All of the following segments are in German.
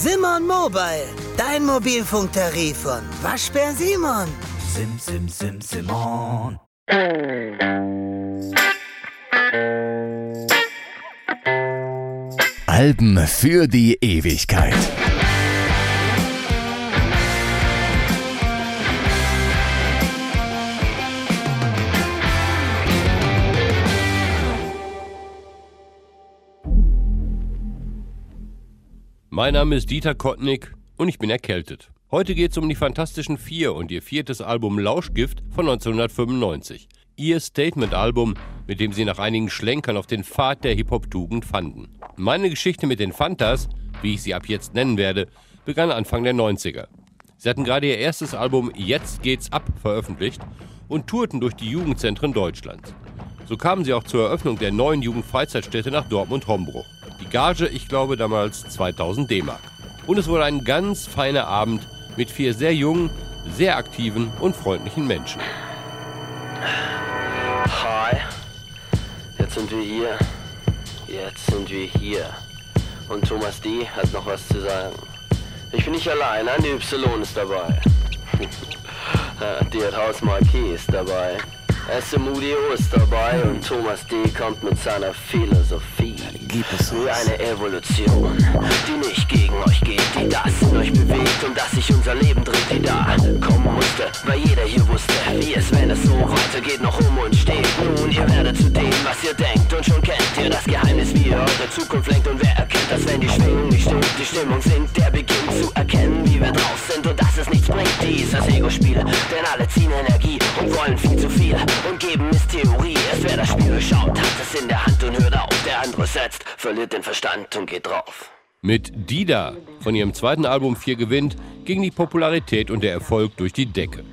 Simon Mobile, dein Mobilfunktarif von Waschbär Simon. Sim, sim, sim, Simon. Alben für die Ewigkeit. Mein Name ist Dieter Kottnick und ich bin erkältet. Heute geht es um die Fantastischen Vier und ihr viertes Album Lauschgift von 1995. Ihr Statement-Album, mit dem sie nach einigen Schlenkern auf den Pfad der Hip-Hop-Tugend fanden. Meine Geschichte mit den Fantas, wie ich sie ab jetzt nennen werde, begann Anfang der 90er. Sie hatten gerade ihr erstes Album Jetzt geht's ab veröffentlicht und tourten durch die Jugendzentren Deutschlands. So kamen sie auch zur Eröffnung der neuen Jugendfreizeitstätte nach Dortmund-Hombruch. Die Gage, ich glaube, damals 2000 D-Mark. Und es wurde ein ganz feiner Abend mit vier sehr jungen, sehr aktiven und freundlichen Menschen. Hi, jetzt sind wir hier. Jetzt sind wir hier. Und Thomas D. hat noch was zu sagen. Ich bin nicht allein, Andy Y ist dabei. Dirk Haus Marquis ist dabei. SMUDO ist dabei und Thomas D. kommt mit seiner Philosophie. Wie eine Evolution, die nicht gegen euch geht, die das in euch bewegt und dass sich unser Leben dreht, die da kommen musste, weil jeder hier wusste, wie es, wenn es so weitergeht, noch um uns steht. Nun, ihr werdet zu dem, was ihr denkt und schon kennt ihr das Geheimnis, wie ihr eure Zukunft lenkt und wer erkennt, dass wenn die Schwingung nicht stimmt, die Stimmung sinkt, der beginnt zu erkennen, wie wir drauf sind und dass es nichts bringt, dieses Ego-Spiel, denn alle ziehen Energie und wollen viel zu viel und geben ist Theorie. Erst wer das Spiel schaut, hat es in der Hand und hört auf. Der andere setzt, verliert den Verstand und geht drauf. Mit Dida von ihrem zweiten Album 4 gewinnt, ging die Popularität und der Erfolg durch die Decke.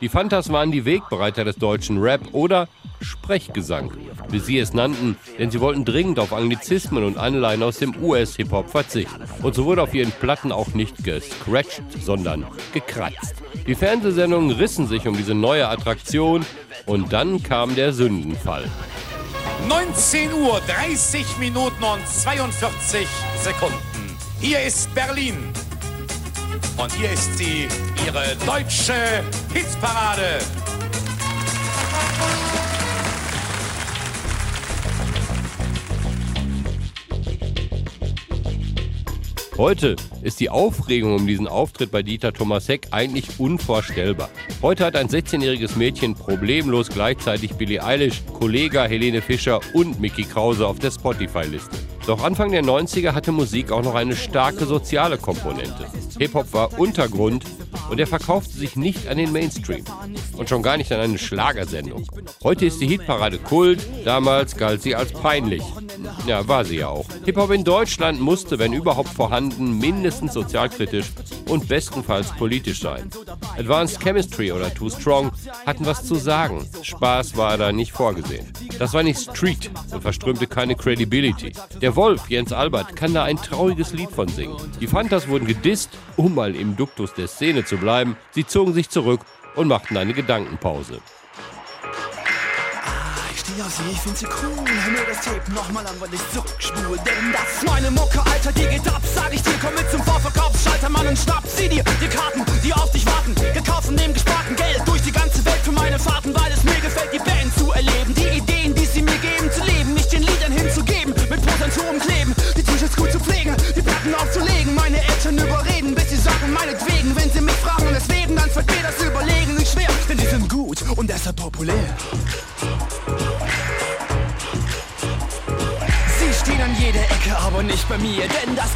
Die Fantas waren die Wegbereiter des deutschen Rap oder Sprechgesang, wie sie es nannten, denn sie wollten dringend auf Anglizismen und Anleihen aus dem US-Hip-Hop verzichten. Und so wurde auf ihren Platten auch nicht gescratcht, sondern gekratzt. Die Fernsehsendungen rissen sich um diese neue Attraktion und dann kam der Sündenfall. 19 Uhr 30 Minuten und 42 Sekunden. Hier ist Berlin. Und hier ist sie, ihre deutsche Hitparade. Heute ist die Aufregung um diesen Auftritt bei Dieter Thomas Heck eigentlich unvorstellbar. Heute hat ein 16-jähriges Mädchen problemlos gleichzeitig Billie Eilish, Kollega Helene Fischer und Mickey Krause auf der Spotify-Liste. Doch Anfang der 90er hatte Musik auch noch eine starke soziale Komponente. Hip-Hop war Untergrund und er verkaufte sich nicht an den Mainstream und schon gar nicht an eine Schlagersendung. Heute ist die Hitparade Kult, damals galt sie als peinlich. Ja, war sie ja auch. Hip-Hop in Deutschland musste, wenn überhaupt vorhanden, mindestens sozialkritisch und bestenfalls politisch sein. Advanced Chemistry oder Too Strong hatten was zu sagen. Spaß war da nicht vorgesehen. Das war nicht Street und verströmte keine Credibility. Der Wolf, Jens Albert, kann da ein trauriges Lied von singen. Die Fantas wurden gedisst, um mal im Duktus der Szene zu bleiben. Sie zogen sich zurück und machten eine Gedankenpause. steh auf sie, ich find sie cool. Hör mir das Tape nochmal an, weil ich zurückspule. Denn das ist meine Mucke, Alter, die geht ab. Sag ich dir, komm mit zum Vorverkaufsschalter, Mann, und schnapp sie dir. Die Karten, die auf dich warten. Gekauft mir. Denn das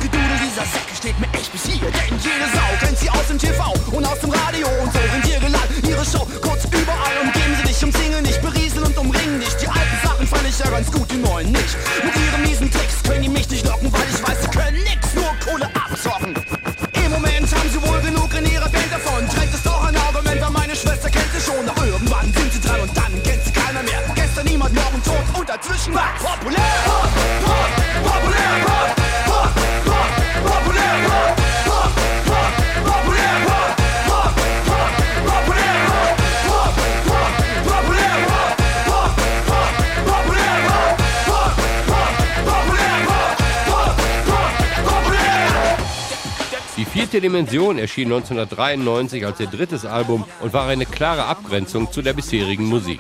Die vierte Dimension erschien 1993 als ihr drittes Album und war eine klare Abgrenzung zu der bisherigen Musik.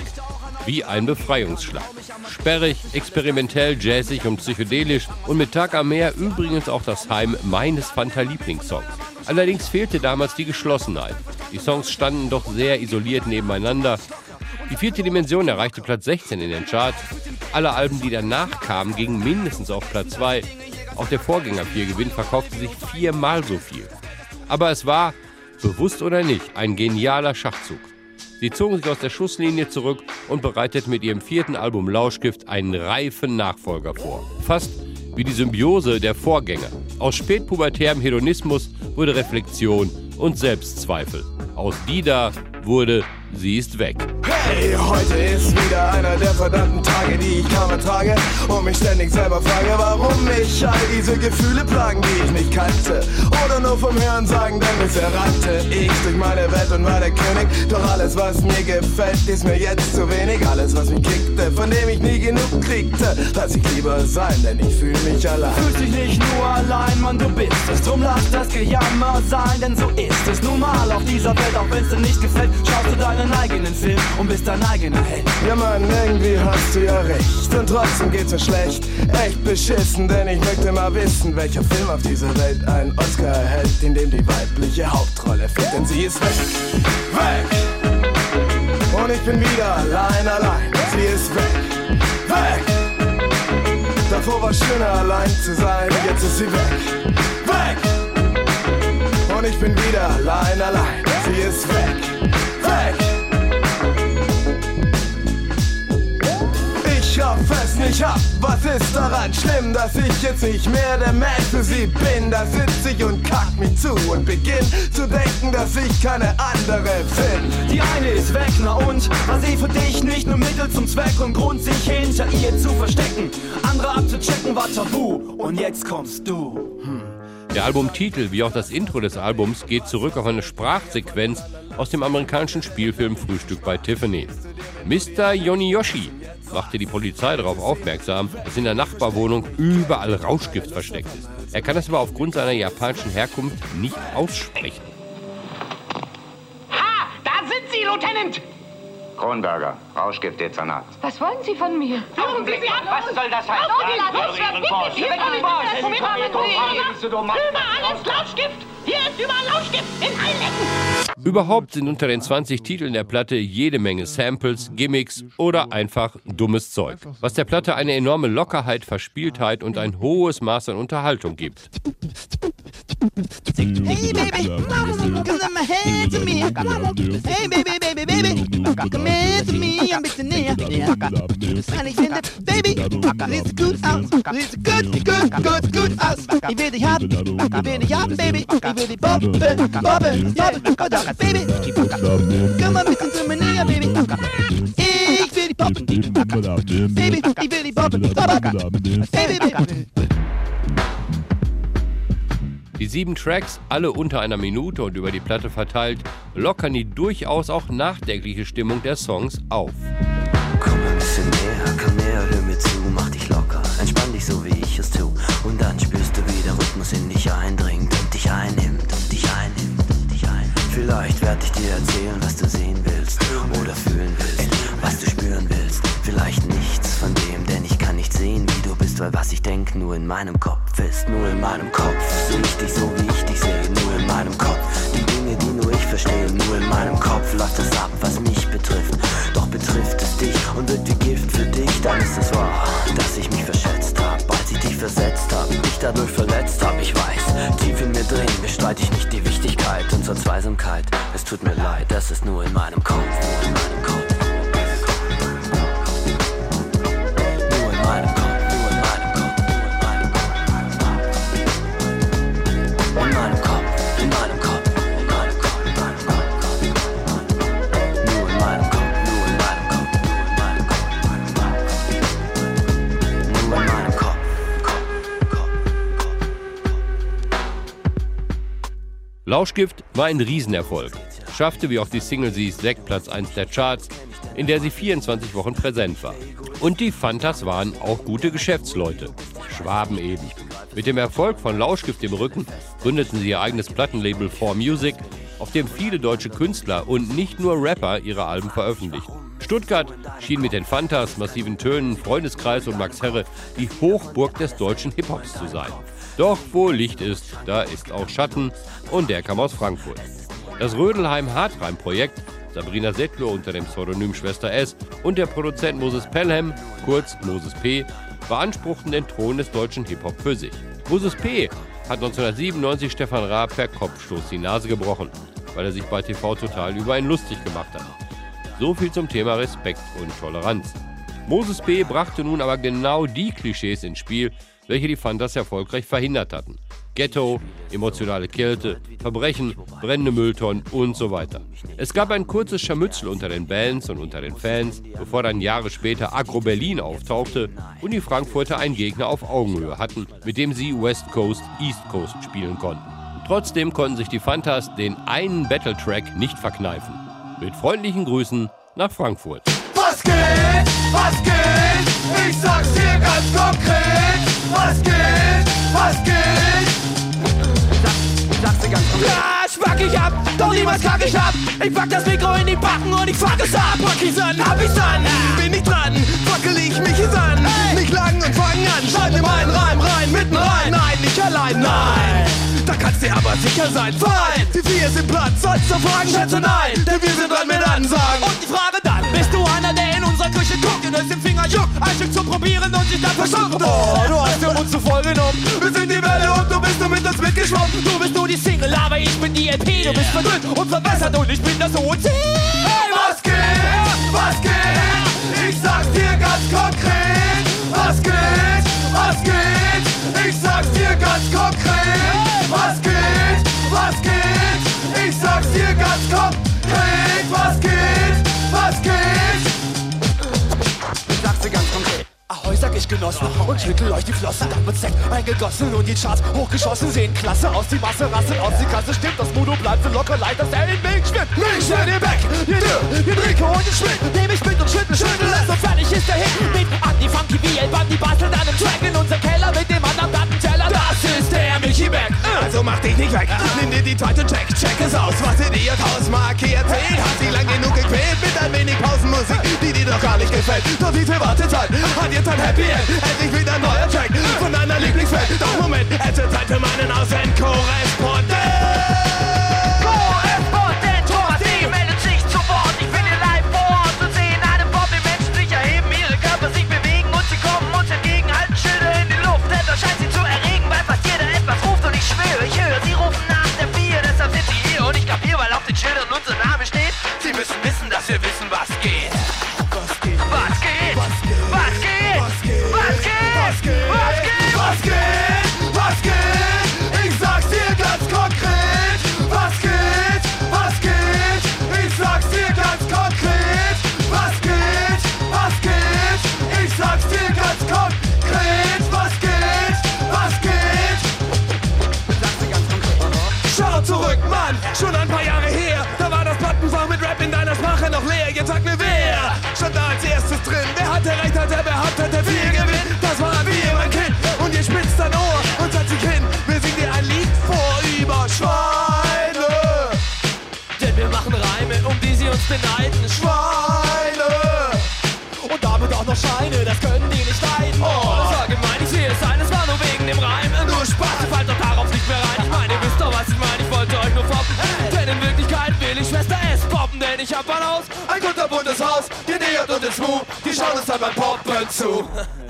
Wie ein Befreiungsschlag. Sperrig, experimentell, jazzig und psychedelisch und mit Tag am Meer übrigens auch das Heim meines Fanta-Lieblingssongs. Allerdings fehlte damals die Geschlossenheit. Die Songs standen doch sehr isoliert nebeneinander. Die vierte Dimension erreichte Platz 16 in den Charts. Alle Alben, die danach kamen, gingen mindestens auf Platz 2. Auch der Vorgänger 4 Gewinn verkaufte sich viermal so viel. Aber es war, bewusst oder nicht, ein genialer Schachzug. Sie zogen sich aus der Schusslinie zurück und bereiteten mit ihrem vierten Album Lauschgift einen reifen Nachfolger vor. Fast wie die Symbiose der Vorgänger. Aus spätpubertärem Hedonismus wurde Reflexion und Selbstzweifel. Aus Dida wurde Sie ist weg. Hey, heute ist wieder einer der verdammten Tage, die ich kaum ertrage und mich ständig selber frage, warum mich all diese Gefühle plagen, die ich nicht kannte. Oder nur vom Hören sagen, denn bisher rannte ich durch meine Welt und war der König. Doch alles, was mir gefällt, ist mir jetzt zu wenig. Alles, was mich kickte, von dem ich nie genug kriegte, lass ich lieber sein, denn ich fühle mich allein. Fühlst dich nicht nur allein, Mann, du bist es. Drum lass das Gejammer sein, denn so ist es nun mal auf dieser Welt. Auch wenn's dir nicht gefällt, schaust du deinen eigenen Film und bist dein eigener Held. Ja, Mann, irgendwie hast du ja recht. Und trotzdem geht's mir schlecht. Echt beschissen, denn ich möchte mal wissen, welcher Film auf dieser Welt einen Oscar erhält, in dem die weibliche Hauptrolle fehlt. Denn sie ist weg. Weg! Und ich bin wieder allein, allein. Sie ist weg. Weg! Davor war schöner allein zu sein, jetzt ist sie weg. Weg! Und ich bin wieder allein, allein. Sie ist weg. Weg! Es nicht ab, was ist daran schlimm, dass ich jetzt nicht mehr der Mensch für sie bin? Da sitz ich und kack mich zu und beginn zu denken, dass ich keine andere bin. Die eine ist weg, na und? War sie für dich nicht nur Mittel zum Zweck und Grund, sich hinter ihr zu verstecken? Andere abzuchecken war tabu und jetzt kommst du. Der Albumtitel wie auch das Intro des Albums geht zurück auf eine Sprachsequenz aus dem amerikanischen Spielfilm Frühstück bei Tiffany. Mr. Yoniyoshi machte die Polizei darauf aufmerksam, dass in der Nachbarwohnung überall Rauschgift versteckt ist. Er kann es aber aufgrund seiner japanischen Herkunft nicht aussprechen. Ha! Da sind Sie, Lieutenant! Kronberger, Rauschgiftdezernat. Was wollen Sie von mir? Augenblick, was soll das heißen? Hier ist Überall ist Lauschgift! Hier ist überall Lauschgift! In allen Ecken! Überhaupt sind unter den 20 Titeln der Platte jede Menge Samples, Gimmicks oder einfach dummes Zeug, was der Platte eine enorme Lockerheit, Verspieltheit und ein hohes Maß an Unterhaltung gibt. Hey baby, come my head to me. Hey baby, baby, baby, come here to me, näher. Und ich finde, Baby, sieht gut aus, sieht gut, gut, gut, gut aus. Ich will dich haben, ich will dich haben, Baby, ich will dich bobben, bobben, bobben, oh doch, Baby, komm mal ein bisschen zu mir näher, Baby. Ich will dich poppen, Baby, ich will bobben, bobben, Baby. Die sieben Tracks, alle unter einer Minute und über die Platte verteilt, lockern die durchaus auch nachdenkliche Stimmung der Songs auf. Komm ein bisschen näher, komm näher, hör mir zu, mach dich locker, entspann dich so wie ich es tu. Und dann spürst du, wie der Rhythmus in dich eindringt und dich einnimmt Vielleicht werd ich dir erzählen, was du sehen willst oder fühlen willst, was du spüren willst. Vielleicht nichts von dem, denn ich kann nicht sehen, wie du bist, weil was ich denk nur in meinem Kopf ist, nur in meinem Kopf. Seh ich dich so, wie ich dich sehe, nur in meinem Kopf. Die Dinge, die nur ich verstehe, nur in meinem Kopf läuft es ab, was mich betrifft. Doch betrifft es dich und wird wie Gift für dich, dann ist es wahr, dass ich mich verschätzt ich dich versetzt hab, dich dadurch verletzt hab. Ich weiß, tief in mir drin bestreite ich nicht die Wichtigkeit unserer Zweisamkeit. Es tut mir leid, das ist nur in meinem Kopf, nur in meinem Kopf. Lauschgift war ein Riesenerfolg, schaffte wie auch die Single Sie ist Platz 1 der Charts, in der sie 24 Wochen präsent war. Und die Fantas waren auch gute Geschäftsleute. Schwaben eben. Mit dem Erfolg von Lauschgift im Rücken gründeten sie ihr eigenes Plattenlabel 4Music, auf dem viele deutsche Künstler und nicht nur Rapper ihre Alben veröffentlichten. Stuttgart schien mit den Fantas, massiven Tönen, Freundeskreis und Max Herre die Hochburg des deutschen Hip-Hops zu sein. Doch wo Licht ist, da ist auch Schatten und der kam aus Frankfurt. Das Rödelheim-Hartreim-Projekt, Sabrina Settler unter dem Pseudonym Schwester S und der Produzent Moses Pelham, kurz Moses P., beanspruchten den Thron des deutschen Hip-Hop für sich. Moses P. hat 1997 Stefan Raab per Kopfstoß die Nase gebrochen, weil er sich bei TV Total über ihn lustig gemacht hat. So viel zum Thema Respekt und Toleranz. Moses P. brachte nun aber genau die Klischees ins Spiel, welche die Fantas erfolgreich verhindert hatten. Ghetto, emotionale Kälte, Verbrechen, brennende Mülltonnen und so weiter. Es gab ein kurzes Scharmützel unter den Bands und unter den Fans, bevor dann Jahre später Agro Berlin auftauchte und die Frankfurter einen Gegner auf Augenhöhe hatten, mit dem sie West Coast, East Coast spielen konnten. Trotzdem konnten sich die Fantas den einen Battle-Track nicht verkneifen. Mit freundlichen Grüßen nach Frankfurt. Was geht? Was geht? Ich sag's dir ganz konkret. Was geht? Was geht? Sagst du ganz konkret. Ja, schmack ich ab, doch niemals kack ich ab. Ich pack das Mikro in die Backen und ich fuck es ab. Pack ich's an, hab ich's an, bin ich dran, fackel ich mich es an. Hey. Nicht lang und fang an, schreib mir meinen Reim rein, mitten rein. Nein, nicht allein, nein. Da kannst dir aber sicher sein, fein. Die vier sind platt, sollst du fragen, schätze nein. Denn wir sind dran mit Ansagen. Und die Frage dann, bist du einer, der unserer Küche guckt und es im Finger juckt, ein Stück zu probieren und sich dann verschluckt? Oh, du hast den Mund zu voll genommen. Wir sind die Welle und du bist nur mit uns mitgeschwommen. Du bist nur die Single, aber ich bin die LP. Du bist verdünnt und verbessert und ich bin das OC. Hey, was geht? Was geht? Ich sag's dir ganz konkret. Was geht? Was geht? Ich sag's dir ganz konkret. Was geht? Was geht? Ich sag's dir ganz konkret. Genossen und schüttel euch die Flossen. Dann wird Sekt eingegossen und die Charts hochgeschossen. Sehen klasse aus, die Masse rasselt aus, die Kasse stimmt. Das Modo bleibt so locker leicht, dass er in Milch schwimmt. Milch in ihr Back, ihr Dürr, ihr Trinke und ihr Schmidt. Nehm ich mit und schüttel, schüttel es und fertig ist der Hit. Mit Anti Funky wie El Bandi bastelt an Track in unser Keller mit dem anderen Plattenteller. Das ist der Michi Back. Also mach dich nicht weg, nimm dir die zweite Check, check es aus. Was in ihr Hausmarke erzählt, hat sie lang genug gequält mit ein wenig Pausenmusik, die dir doch gar nicht gefällt. Doch wie viel Wartezeit hat jetzt ein Happy End? Endlich wieder ein neuer Track von deiner Lieblingswelt. Doch Moment, es ist Zeit für meinen uns beneiden. Schweine. Und damit auch noch Scheine, das können die nicht leiden. Oh, das war gemein, ich sehe es ein, es war nur wegen dem Reim. Nur Spaß, fallt doch darauf nicht mehr rein. Ich meine, ihr wisst doch, was ich meine, ich wollte euch nur foppen. Denn in Wirklichkeit will ich Schwester S poppen, denn ich hab ein Haus, ein kunterbuntes Haus, genähert und in Smooth, die schauen uns dann beim Poppen zu.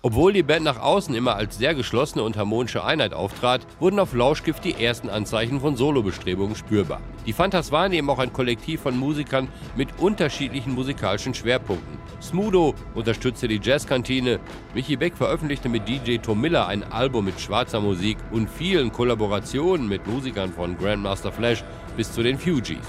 Obwohl die Band nach außen immer als sehr geschlossene und harmonische Einheit auftrat, wurden auf Lauschgift die ersten Anzeichen von Solobestrebungen spürbar. Die Fantas waren eben auch ein Kollektiv von Musikern mit unterschiedlichen musikalischen Schwerpunkten. Smudo unterstützte die Jazzkantine, Michi Beck veröffentlichte mit DJ Tom Miller ein Album mit schwarzer Musik und vielen Kollaborationen mit Musikern von Grandmaster Flash bis zu den Fugees.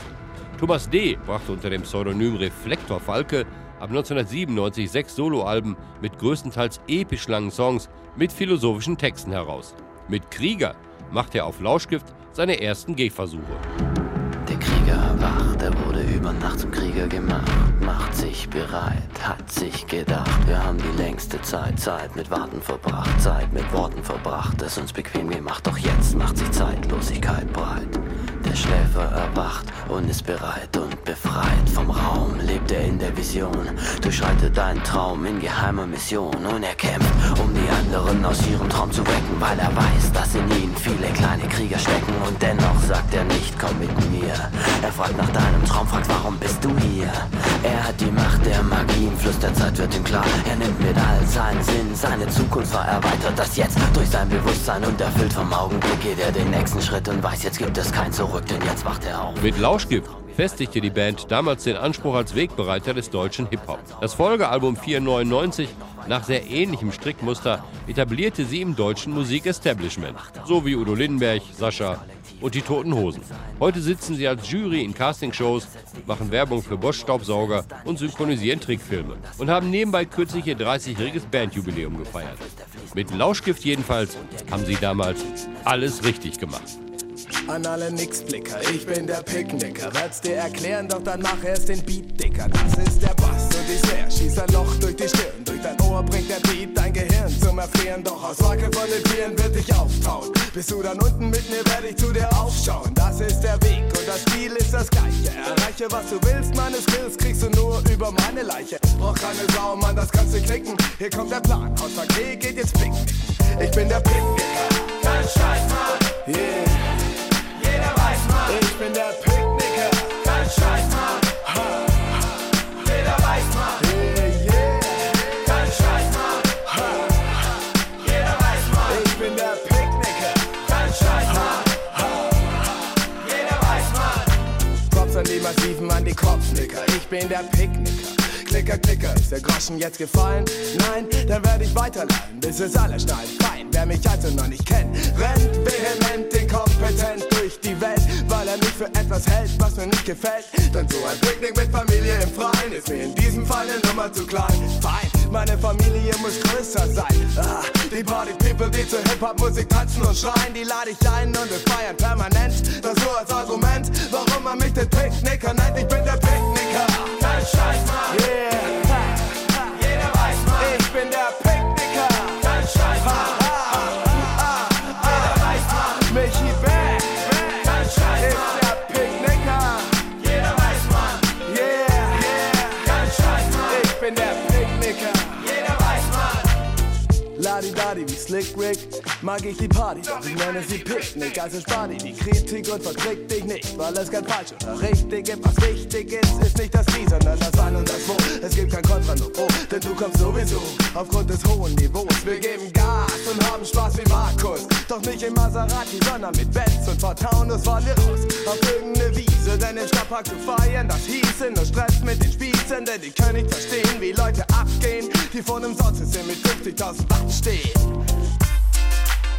Thomas D. brachte unter dem Pseudonym Reflektor Falke ab 1997 sechs Soloalben mit größtenteils episch langen Songs mit philosophischen Texten heraus. Mit Krieger machte er auf Lauschgift seine ersten Gehversuche. Der Krieger erwacht, er wurde über Nacht zum Krieger gemacht, macht sich bereit, hat sich gedacht, wir haben die längste Zeit, Zeit mit Warten verbracht, Zeit mit Worten verbracht, es uns bequem gemacht, doch jetzt macht sich Zeitlosigkeit breit. Der Schläfer erwacht und ist bereit und befreit. Vom Raum, lebt er in der Vision, durchschreitet einen Traum in geheimer Mission und er kämpft, um die anderen aus ihrem Traum zu wecken, weil er weiß, dass in ihnen viele kleine Krieger stecken und dennoch sagt er nicht, komm mit mir. Er fragt nach deinem Traum, fragt, warum bist du hier? Er hat die Macht der Magie, im Fluss der Zeit wird ihm klar, er nimmt mit all seinen Sinn, seine Zukunft war erweitert, das jetzt durch sein Bewusstsein und erfüllt vom Augenblick geht er den nächsten Schritt und weiß, jetzt gibt es kein Zurück, denn jetzt wacht er auf. Mit Lauschgift festigte die Band damals den Anspruch als Wegbereiter des deutschen Hip-Hop. Das Folgealbum 499 nach sehr ähnlichem Strickmuster etablierte sie im deutschen Musikestablishment, so wie Udo Lindenberg, Sascha und die Toten Hosen. Heute sitzen sie als Jury in Castingshows, machen Werbung für Bosch Staubsauger und synchronisieren Trickfilme und haben nebenbei kürzlich ihr 30-jähriges Bandjubiläum gefeiert. Mit Lauschgift jedenfalls haben sie damals alles richtig gemacht. An alle Nixblicker, ich bin der Picknicker. Werd's dir erklären, doch dann mach erst den Beat dicker. Das ist der Bass und die Snare, schießt ein Loch durch die Stirn. Durch dein Ohr bringt der Beat dein Gehirn zum Erfrieren. Doch aus Wacke von den Vieren wird dich auftauen. Bist du dann unten mit mir, werde ich zu dir aufschauen. Das ist der Weg und das Ziel ist das gleiche. Erreiche, was du willst, meine Skills kriegst du nur über meine Leiche. Brauch keine Sau, Mann, das kannst du klicken. Hier kommt der Plan, aus K geht jetzt picknicken. Ich bin der Picknicker, kein Scheiß, Mann. Yeah. Bin der Picknicker. Kein Scheiß, Mann. Jeder weiß, Mann. Yeah, yeah. Kein Scheiß, Mann. Ha. Jeder weiß, Mann. Ich bin der Picknicker. Kein Scheiß, Mann. Ha. Jeder weiß, Mann. Props an die Massiven, an die Kopfnicker. Ich bin der Picknicker. Klicker, Klicker, ist der Groschen jetzt gefallen? Nein, dann werde ich weiterleihen, bis es alle schnallen. Fein, wer mich also noch nicht kennt, rennt vehement, inkompetent durch die Welt, er mich für etwas hält, was mir nicht gefällt. Denn so ein Picknick mit Familie im Freien ist mir in diesem Fall eine Nummer zu klein. Fein, meine Familie muss größer sein. Ah, die Party People, die zur Hip-Hop-Musik tanzen und schreien, die lade ich ein und wir feiern permanent. Das nur als Argument, warum man mich den Picknicker nennt. Ich bin der Picknicker. Kein Scheiß, Mann. Yeah. Mag ich die Party, doch ich nenne sie Picknick, also spar dir die Kritik und vertrick dich nicht, weil es kein falsch oder richtig gibt. Was wichtig ist, ist nicht das Wie, sondern das Wann und das Wo. Es gibt kein Kontra, nur Pro, denn du kommst sowieso aufgrund des hohen Niveaus. Wir geben Gas und haben Spaß wie Markus, doch nicht im Maserati, sondern mit Benz und vor Taunus fahren wir raus auf irgendeine Wiese, denn im Stadtpark zu feiern, das hieße nur Stress mit den Spießen, denn die können nicht verstehen, wie Leute abgehen, die vor einem Sonnensystem mit 50.000 Watt stehen.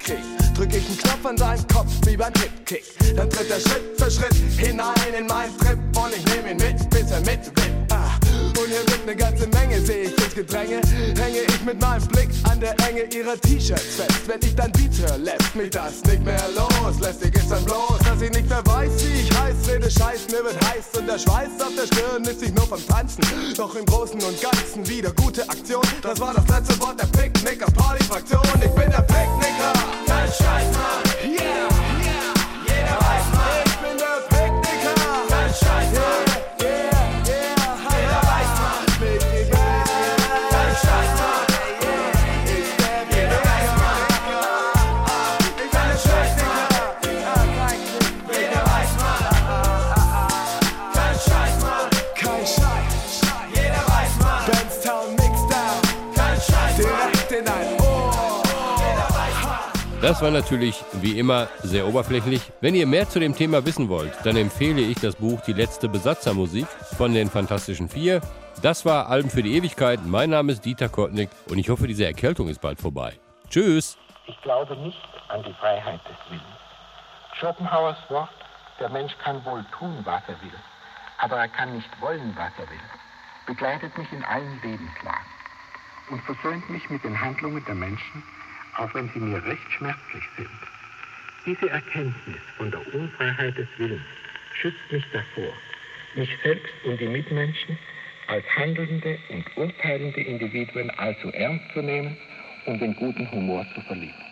mitkriegt, drück ich einen Knopf an seinen Kopf wie beim Kick-Kick. Dann tritt er Schritt für Schritt hinein in meinen Trip und ich nehm ihn mit, bis er mitwippt. Ah. Und hier wird ne ganze Menge, seh ich ins Gedränge. Hänge ich mit meinem Blick an der Enge ihrer T-Shirts fest. Wenn ich dann Beat hör, lässt mich das nicht mehr los. Lästig ist dann bloß, dass ich nicht mehr weiß, wie ich heiß. Rede Scheiß, mir wird heiß und der Schweiß auf der Stirn ist sich nur vom Tanzen. Doch im Großen und Ganzen wieder gute Aktion. Das war das letzte Wort der Picknicker Party-Fraktion. Ich bin der Picknicker. Das war natürlich wie immer sehr oberflächlich. Wenn ihr mehr zu dem Thema wissen wollt, dann empfehle ich das Buch Die letzte Besatzermusik von den Fantastischen Vier. Das war Alben für die Ewigkeit. Mein Name ist Dieter Kottnick und ich hoffe, diese Erkältung ist bald vorbei. Tschüss! Ich glaube nicht an die Freiheit des Willens. Schopenhauers Wort, der Mensch kann wohl tun, was er will, aber er kann nicht wollen, was er will, begleitet mich in allen Lebenslagen und versöhnt mich mit den Handlungen der Menschen, auch wenn sie mir recht schmerzlich sind. Diese Erkenntnis von der Unfreiheit des Willens schützt mich davor, mich selbst und die Mitmenschen als handelnde und urteilende Individuen allzu ernst zu nehmen und den guten Humor zu verlieren.